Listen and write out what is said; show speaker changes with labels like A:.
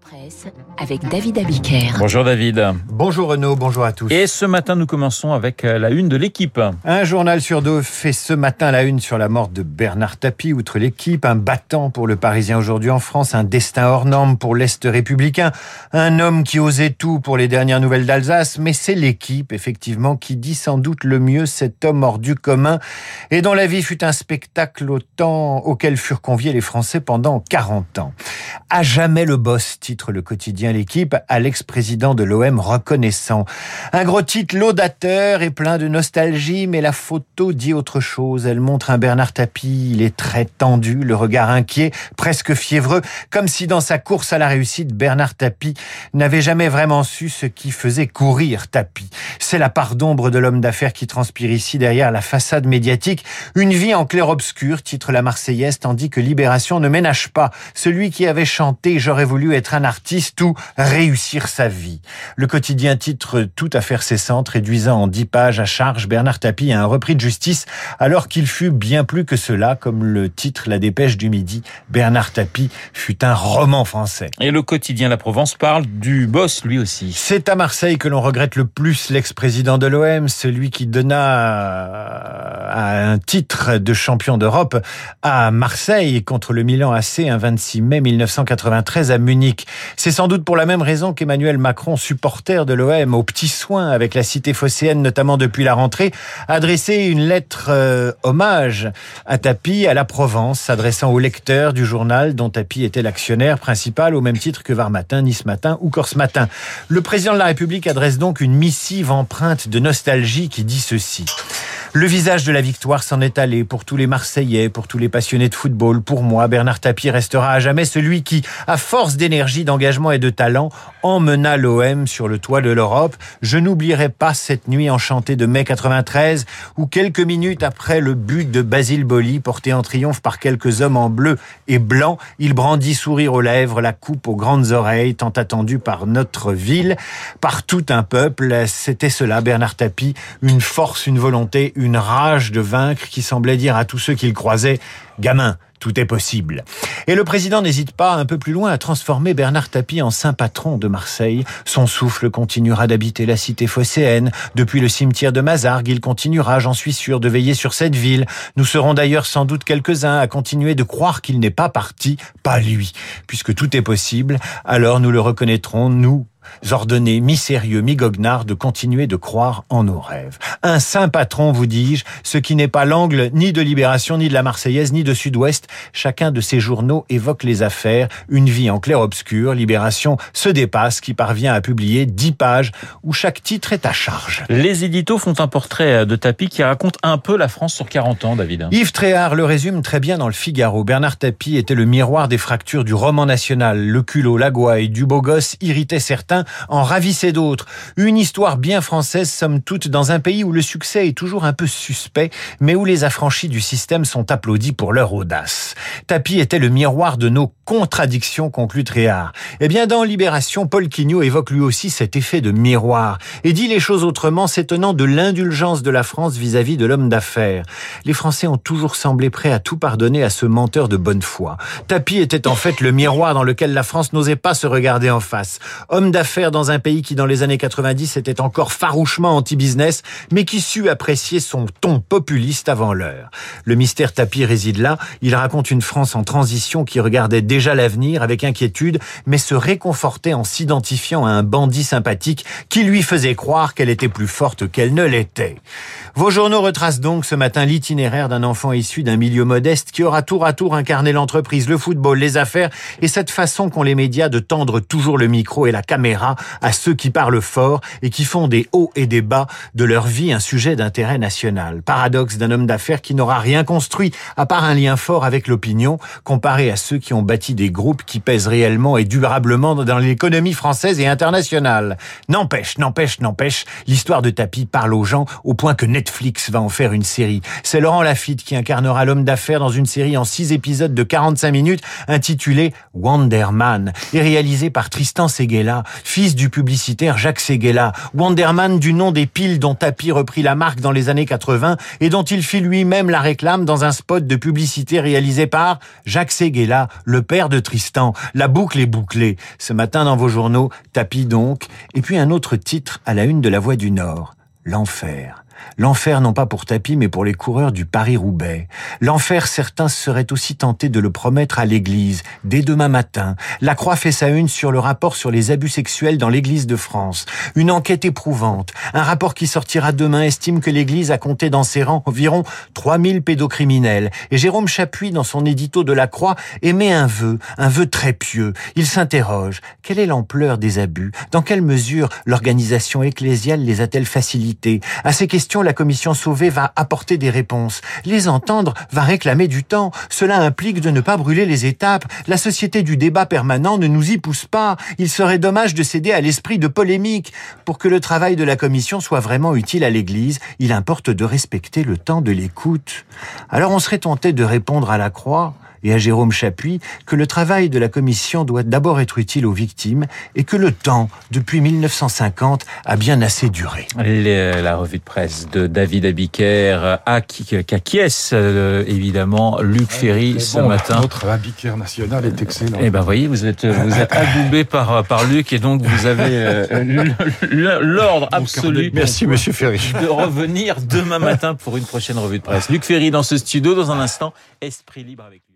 A: Presse avec David Abiker.
B: Bonjour David.
C: Bonjour Renaud, bonjour à tous.
B: Et ce matin, nous commençons avec euh, la une de l'équipe.
C: Un journal sur deux fait ce matin la une sur la mort de Bernard Tapie, outre l'équipe, un battant pour le Parisien aujourd'hui en France, un destin hors norme pour l'Est républicain, un homme qui osait tout pour les dernières nouvelles d'Alsace, mais c'est l'équipe, effectivement, qui dit sans doute le mieux cet homme hors du commun et dont la vie fut un spectacle autant auquel furent conviés les Français pendant 40 ans. À jamais le boss, titre le quotidien L'équipe, à l'ex-président de l'OM reconnaissant. Un gros titre laudateur et plein de nostalgie, mais la photo dit autre chose. Elle montre un Bernard Tapie, il est très tendu, le regard inquiet, presque fiévreux, comme si dans sa course à la réussite, Bernard Tapie n'avait jamais vraiment su ce qui faisait courir Tapie. C'est la part d'ombre de l'homme d'affaires qui transpire ici derrière la façade médiatique. Une vie en clair-obscur, titre la Marseillaise, tandis que Libération ne ménage pas celui qui avait chanté J'aurais voulu être un artiste ou réussir sa vie. Le quotidien titre Tout affaire cessante, réduisant en dix pages à charge Bernard Tapie à un repris de justice, alors qu'il fut bien plus que cela, comme le titre La Dépêche du Midi. Bernard Tapie fut un roman français.
B: Et le quotidien La Provence parle du boss lui aussi.
C: C'est à Marseille que l'on regrette le plus l'ex-président de l'OM, celui qui donna un titre de champion d'Europe à Marseille contre le Milan AC un 26 mai 1993 à Munich. C'est sans doute pour la même raison qu'Emmanuel Macron, supporter de l'OM, au petit soin avec la cité phocéenne, notamment depuis la rentrée, a adressé une lettre euh, hommage à Tapi à la Provence, s'adressant aux lecteurs du journal dont Tapi était l'actionnaire principal, au même titre que Var Matin, Nice Matin ou Corse Matin. Le président de la République adresse donc une missive empreinte de nostalgie qui dit ceci. Le visage de la victoire s'en est allé pour tous les Marseillais, pour tous les passionnés de football. Pour moi, Bernard Tapie restera à jamais celui qui, à force d'énergie, d'engagement et de talent, emmena l'OM sur le toit de l'Europe. Je n'oublierai pas cette nuit enchantée de mai 93 où quelques minutes après le but de Basile Boli, porté en triomphe par quelques hommes en bleu et blanc, il brandit sourire aux lèvres, la coupe aux grandes oreilles, tant attendue par notre ville, par tout un peuple. C'était cela, Bernard Tapie, une force, une volonté, rage de vaincre qui semblait dire à tous ceux qu'il croisait, gamin, tout est possible. Et le président n'hésite pas un peu plus loin à transformer Bernard Tapie en saint patron de Marseille. Son souffle continuera d'habiter la cité phocéenne. Depuis le cimetière de Mazargues, il continuera, j'en suis sûr, de veiller sur cette ville. Nous serons d'ailleurs sans doute quelques-uns à continuer de croire qu'il n'est pas parti, pas lui. Puisque tout est possible, alors nous le reconnaîtrons, nous, ordonnés, mi-sérieux, mi-goguenard, de continuer de croire en nos rêves. Un saint patron, vous dis-je, ce qui n'est pas l'angle ni de Libération, ni de la Marseillaise, ni de Sud-Ouest. Chacun de ces journaux évoque les affaires, une vie en clair-obscur. Libération se dépasse, qui parvient à publier dix pages où chaque titre est à charge.
B: Les éditos font un portrait de Tapie qui raconte un peu la France sur 40 ans, David.
C: Yves Tréhard le résume très bien dans le Figaro. Bernard Tapie était le miroir des fractures du roman national. Le culot, la gouaille, du beau gosse irritait certains en ravissait d'autres. Une histoire bien française, somme toute, dans un pays où le succès est toujours un peu suspect, mais où les affranchis du système sont applaudis pour leur audace. Tapi était le miroir de nos contradictions, conclut Tréhard. Eh bien, dans Libération, Paul Quignot évoque lui aussi cet effet de miroir et dit les choses autrement, s'étonnant de l'indulgence de la France vis-à-vis de l'homme d'affaires. Les Français ont toujours semblé prêts à tout pardonner à ce menteur de bonne foi. Tapi était en fait le miroir dans lequel la France n'osait pas se regarder en face. Homme d'affaires dans un pays qui, dans les années 90, était encore farouchement anti-business, mais qui sut apprécier son ton populiste avant l'heure. Le mystère Tapi réside là. Il raconte une France en transition qui regardait déjà l'avenir avec inquiétude, mais se réconfortait en s'identifiant à un bandit sympathique qui lui faisait croire qu'elle était plus forte qu'elle ne l'était. Vos journaux retracent donc ce matin l'itinéraire d'un enfant issu d'un milieu modeste qui aura tour à tour incarné l'entreprise, le football, les affaires et cette façon qu'ont les médias de tendre toujours le micro et la caméra à ceux qui parlent fort et qui font des hauts et des bas de leur vie un sujet d'intérêt national. Paradoxe d'un homme d'affaires qui n'aura rien construit à part un lien fort avec l'opinion comparé à ceux qui ont bâti des groupes qui pèsent réellement et durablement dans l'économie française et internationale. N'empêche, n'empêche, n'empêche, l'histoire de Tapi parle aux gens au point que Netflix va en faire une série. C'est Laurent Lafitte qui incarnera l'homme d'affaires dans une série en six épisodes de 45 minutes intitulée Wonder Man et réalisée par Tristan Seguela fils du publicitaire Jacques Séguéla, Wanderman du nom des piles dont Tapi reprit la marque dans les années 80 et dont il fit lui-même la réclame dans un spot de publicité réalisé par Jacques Séguéla, le père de Tristan. La boucle est bouclée. Ce matin dans vos journaux, Tapi donc, et puis un autre titre à la une de la Voix du Nord, l'enfer. L'enfer non pas pour Tapi, mais pour les coureurs du Paris-Roubaix. L'enfer, certains seraient aussi tentés de le promettre à l'église, dès demain matin. La Croix fait sa une sur le rapport sur les abus sexuels dans l'église de France. Une enquête éprouvante. Un rapport qui sortira demain estime que l'église a compté dans ses rangs environ 3000 pédocriminels. Et Jérôme Chapuis, dans son édito de la Croix, émet un vœu, un vœu très pieux. Il s'interroge. Quelle est l'ampleur des abus? Dans quelle mesure l'organisation ecclésiale les a-t-elle facilités? À ces questions, la commission Sauvé va apporter des réponses. Les entendre va réclamer du temps. Cela implique de ne pas brûler les étapes. La société du débat permanent ne nous y pousse pas. Il serait dommage de céder à l'esprit de polémique. Pour que le travail de la commission soit vraiment utile à l'Église, il importe de respecter le temps de l'écoute. Alors on serait tenté de répondre à la croix et à Jérôme Chapuis que le travail de la commission doit d'abord être utile aux victimes et que le temps, depuis 1950, a bien assez duré.
B: La revue de presse de David Abiker à Kakies, euh, évidemment, Luc Ferry ce matin.
D: Notre Abiker national est excellent.
B: Eh ben, voyez, vous êtes, vous êtes adoubé par, par Luc et donc vous avez euh, l'ordre absolu.
C: Merci, monsieur Ferry.
B: De revenir demain matin pour une prochaine revue de presse. Luc Ferry dans ce studio, dans un instant, Esprit libre avec lui.